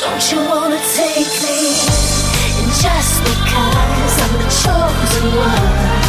Don't you wanna take me? And just because I'm the chosen one.